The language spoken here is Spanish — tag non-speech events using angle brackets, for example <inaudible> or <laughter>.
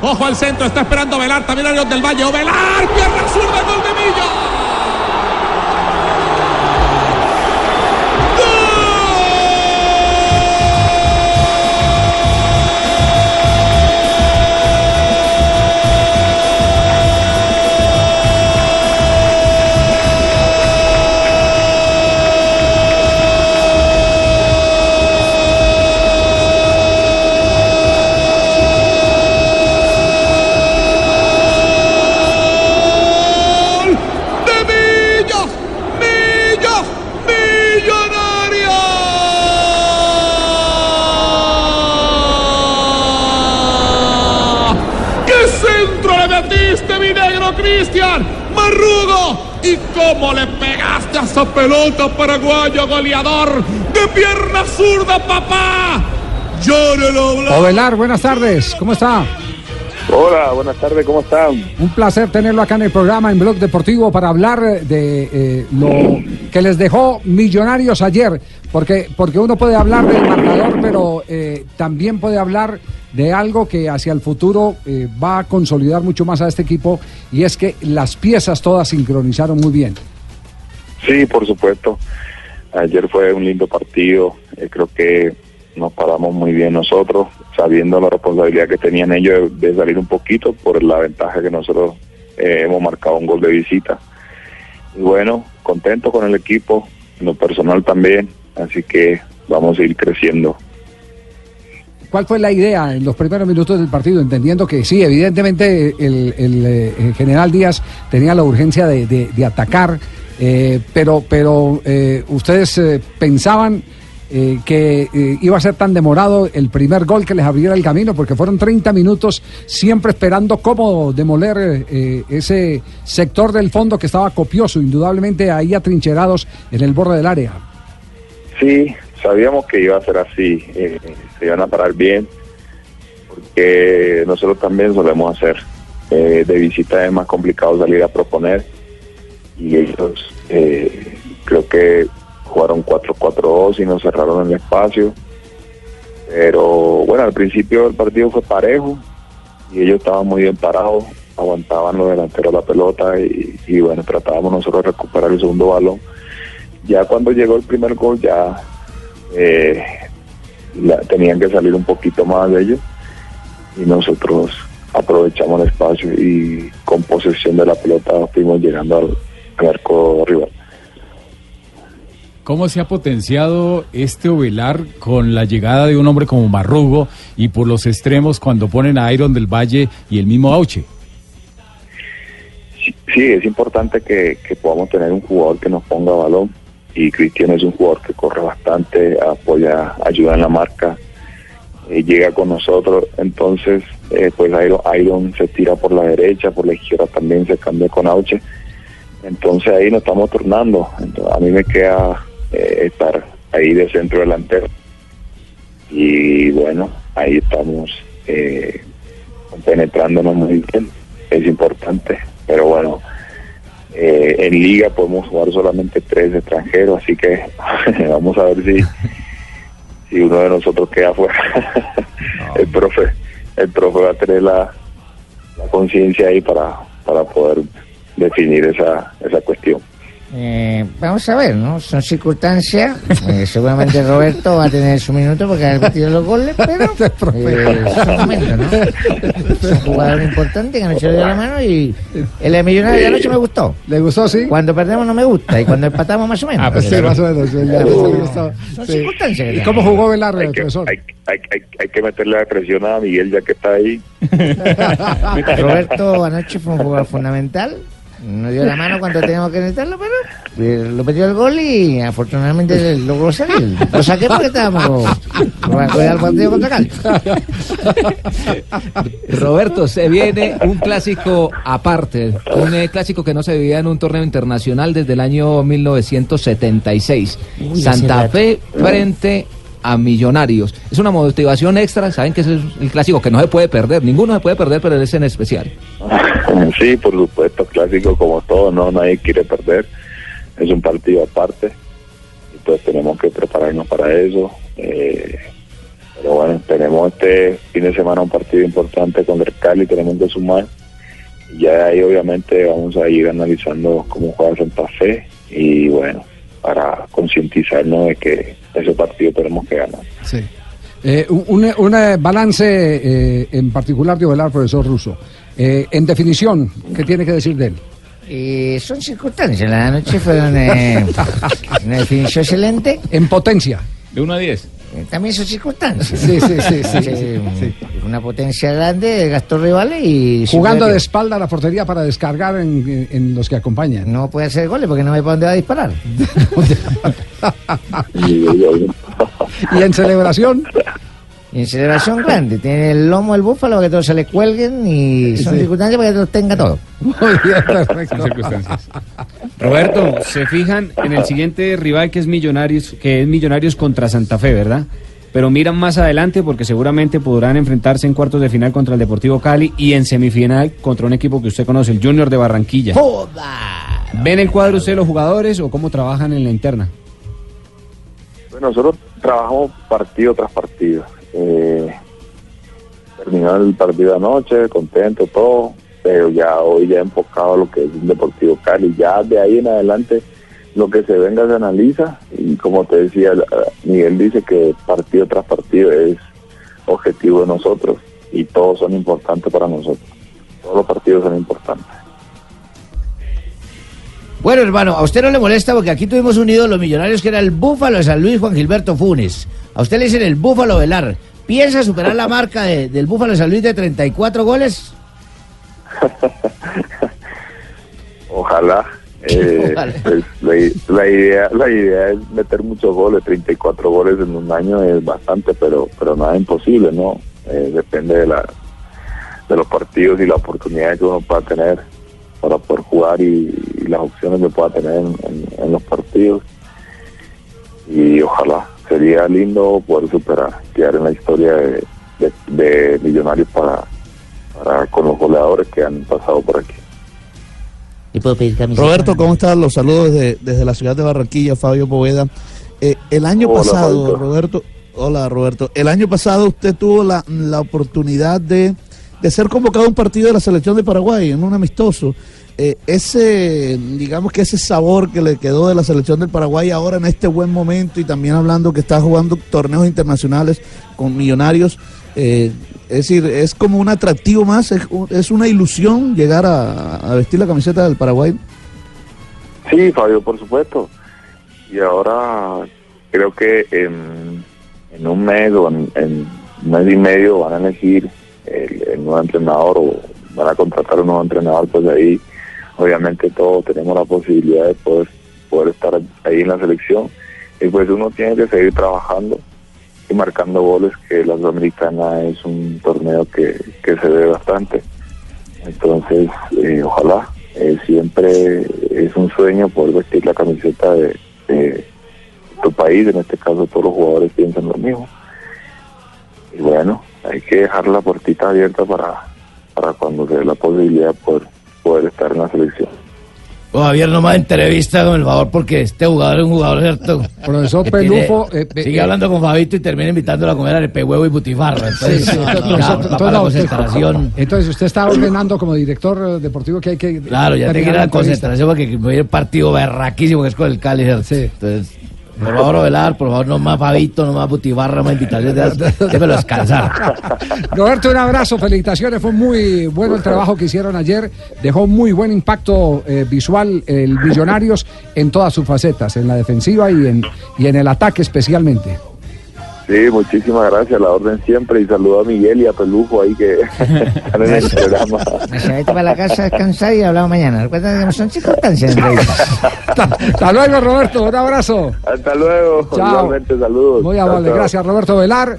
Ojo al centro, está esperando Velar, también Arión del Valle. O Velar, pierna zurda, gol de Millo. Cómo le pegaste a esa pelota, paraguayo goleador de pierna zurda, papá? Llórelo, Ovelar, buenas tardes. ¿Cómo está? Hola, buenas tardes, ¿cómo están? Un placer tenerlo acá en el programa en Blog Deportivo para hablar de eh, lo que les dejó Millonarios ayer, porque, porque uno puede hablar del marcador, pero eh, también puede hablar de algo que hacia el futuro eh, va a consolidar mucho más a este equipo y es que las piezas todas sincronizaron muy bien. Sí, por supuesto. Ayer fue un lindo partido. Eh, creo que nos paramos muy bien nosotros, sabiendo la responsabilidad que tenían ellos de, salir un poquito por la ventaja que nosotros eh, hemos marcado un gol de visita. Y bueno, contento con el equipo, lo personal también, así que vamos a ir creciendo ¿Cuál fue la idea en los primeros minutos del partido? Entendiendo que sí, evidentemente el, eh, general Díaz tenía la urgencia de, atacar, eh, pero, pero eh, ustedes pensaban que iba a ser tan demorado el primer gol que les abriera el camino, porque fueron 30 minutos siempre esperando cómo demoler ese sector del fondo que estaba copioso, indudablemente ahí atrincherados en el borde del área. Sí, sabíamos que iba a ser así, eh, se iban a parar bien, porque nosotros también solemos hacer. Eh, de visita es más complicado salir a proponer y ellos eh, creo que jugaron 4-4-2 y nos cerraron el espacio. Pero bueno, al principio el partido fue parejo y ellos estaban muy bien parados, aguantaban los delanteros la pelota y, bueno, tratábamos nosotros de recuperar el segundo balón. Ya cuando llegó el primer gol ya eh, tenían que salir un poquito más de ellos y nosotros aprovechamos el espacio y con posesión de la pelota fuimos llegando al, arco rival. ¿Cómo se ha potenciado este Ovelar con la llegada de un hombre como Marrugo y por los extremos cuando ponen a Iron del Valle y el mismo Auche? Sí, es importante que, que podamos tener un jugador que nos ponga balón y Cristian es un jugador que corre bastante, apoya, ayuda en la marca, eh, llega con nosotros, entonces eh, pues Iron, se tira por la derecha, por la izquierda también se cambia con Auche, entonces ahí nos estamos turnando, a mí me queda eh, estar ahí de centro delantero y bueno, ahí estamos penetrándonos muy bien, es importante, pero bueno, eh, en liga podemos jugar solamente tres extranjeros, así que <laughs> vamos a ver si, si uno de nosotros queda fuera. <laughs> el profe, el profe va a tener la, la conciencia ahí para, para poder definir esa, esa cuestión. Eh, vamos a ver, ¿no? Son circunstancias. <laughs> Eh, seguramente Roberto va a tener su minuto porque ha metido los goles, <laughs> pero eh, son momentos, ¿no? Es un jugador importante que anoche le dio la mano y el de Millonario de anoche me gustó. ¿Le gustó, sí? Cuando perdemos no me gusta y cuando empatamos más o menos. Ah, pues sí, más o menos. Son circunstancias. ¿Y cómo jugó Velarde, hay que, profesor? Hay, hay, hay, hay, que meterle la presión a Miguel ya que está ahí. <laughs> Roberto anoche fue un jugador fundamental no dio la mano cuando teníamos que necesitarlo, pero eh, lo metió el gol y afortunadamente logró salir. Lo saqué porque estábamos con el partido contra Cali. <laughs> Roberto, se viene un clásico aparte, un eh, clásico que no se vivía en un torneo internacional desde el año 1976. Santa Fe frente a Millonarios. Es una motivación extra, saben que es el clásico que no se puede perder, ninguno se puede perder, pero es en especial. <laughs> Sí, por supuesto, clásico como todo, no nadie quiere perder, es un partido aparte, entonces tenemos que prepararnos para eso. Eh, Pero bueno, tenemos este fin de semana un partido importante con el Cali, tenemos que sumar. Y ya ahí obviamente vamos a ir analizando cómo juega Santa Fe y bueno, para concientizarnos de que ese partido tenemos que ganar. Sí. Eh, un, un- un, balance eh, en particular de Ovelar, profesor Russo. Eh, en definición, ¿qué tiene que decir de él? Eh, son circunstancias. La noche fueron <laughs> eh, una definición excelente. En potencia. De 1 a 10. Eh, También son circunstancias. Sí, sí, sí, sí, sí, sí. Una potencia grande, gastó rivales y... Jugando de espalda a la portería para descargar en, en- los que acompañan. No puede hacer goles porque no ve para dónde va a disparar. <laughs> y en celebración, Y en celebración grande, tiene el lomo del búfalo para que todos se le cuelguen y son Sí. circunstancias para que todos tenga todo. muy bien, perfecto. Roberto, se fijan en el siguiente rival que es Millonarios, que es Millonarios contra Santa Fe, ¿verdad? Pero miran más adelante porque seguramente podrán enfrentarse en cuartos de final contra el Deportivo Cali y en semifinal contra un equipo que usted conoce, el Junior de Barranquilla. ¿Ven el cuadro usted los jugadores o cómo trabajan en la interna? Bueno, nosotros trabajamos partido tras partido. Eh, terminó el partido anoche, contento, todo, pero ya hoy ya enfocado a lo que es un Deportivo Cali. Ya de ahí en adelante lo que se venga se analiza y como te decía, Miguel dice que partido tras partido es objetivo de nosotros y todos son importantes para nosotros. Todos los partidos son importantes. Bueno, hermano, a usted no le molesta porque aquí tuvimos un ídolo millonarios que era el Búfalo de San Luis, Juan Gilberto Funes. A usted le dicen el Búfalo Velar. ¿Piensa superar la marca de- del Búfalo de San Luis de 34 goles? <laughs> Ojalá. <laughs> Eh, Ojalá. pues, la, idea la idea es meter muchos goles, 34 goles en un año es bastante, pero pero nada imposible, ¿no? Eh, depende de la de los partidos y la oportunidad que uno pueda tener para poder jugar y, las opciones que pueda tener en, los partidos. Y ojalá, sería lindo poder superar, quedar en la historia de, de- de Millonarios para, para con los goleadores que han pasado por aquí. ¿Y puedo pedir camiseta? Roberto, ¿cómo estás? Los saludos desde, desde la ciudad de Barranquilla, Fabio Poveda. Eh, el año Hola, pasado, Fabio. Roberto, hola Roberto, el año pasado usted tuvo la, la oportunidad de, de ser convocado a un partido de la selección de Paraguay, en un amistoso. Eh, ese, digamos que ese sabor que le quedó de la selección del Paraguay ahora en este buen momento y también hablando que está jugando torneos internacionales con millonarios, eh, es decir, es como un atractivo más, es, es una ilusión llegar a, vestir la camiseta del Paraguay. Sí, Fabio, por supuesto. Y ahora creo que en, un mes o en, en un mes y medio van a elegir el, el nuevo entrenador o van a contratar un nuevo entrenador, pues ahí obviamente todos tenemos la posibilidad de poder, poder estar ahí en la selección. Y pues uno tiene que seguir trabajando y marcando goles, que la Sudamericana es un torneo que, que se ve bastante. Entonces, eh, ojalá, eh, siempre es un sueño poder vestir la camiseta de, tu país, en este caso todos los jugadores piensan lo mismo. Y bueno, hay que dejar la puertita abierta para, para cuando se dé la posibilidad poder, poder estar en la selección. Javier, no más entrevista con el favor porque este jugador es un jugador, ¿cierto? Profesor Que tiene- Pelufo, eh, sigue eh, hablando con Fabito y termina invitándolo a comer arepe huevo y butifarra. Entonces, Sí, sí, no, entonces, no, profesor, no, entonces, para la no, usted- concentración. entonces usted está ordenando como director eh, deportivo que hay que Claro, ya te terminar quiero la la concentración porque a ir al partido berraquísimo que es con el Cali. ¿cierto? Sí. Entonces, por favor, por no más Fabito, no más butifarra, no más invitaciones. Descansar. <laughs> Roberto, un abrazo, felicitaciones, fue muy bueno el trabajo que hicieron ayer, dejó muy buen impacto eh, visual el Millonarios en todas sus facetas, en la defensiva y en, y en el ataque especialmente. Sí, muchísimas gracias, la orden siempre y saludo a Miguel y a Pelujo ahí que <laughs> están en el programa. Se vete para la casa a descansar y hablamos mañana. Recuerda que son circunstancias. Hasta, <laughs> hasta luego, Roberto, un abrazo. Hasta luego, Chao. igualmente saludos. Muy amable, gracias Roberto Velar.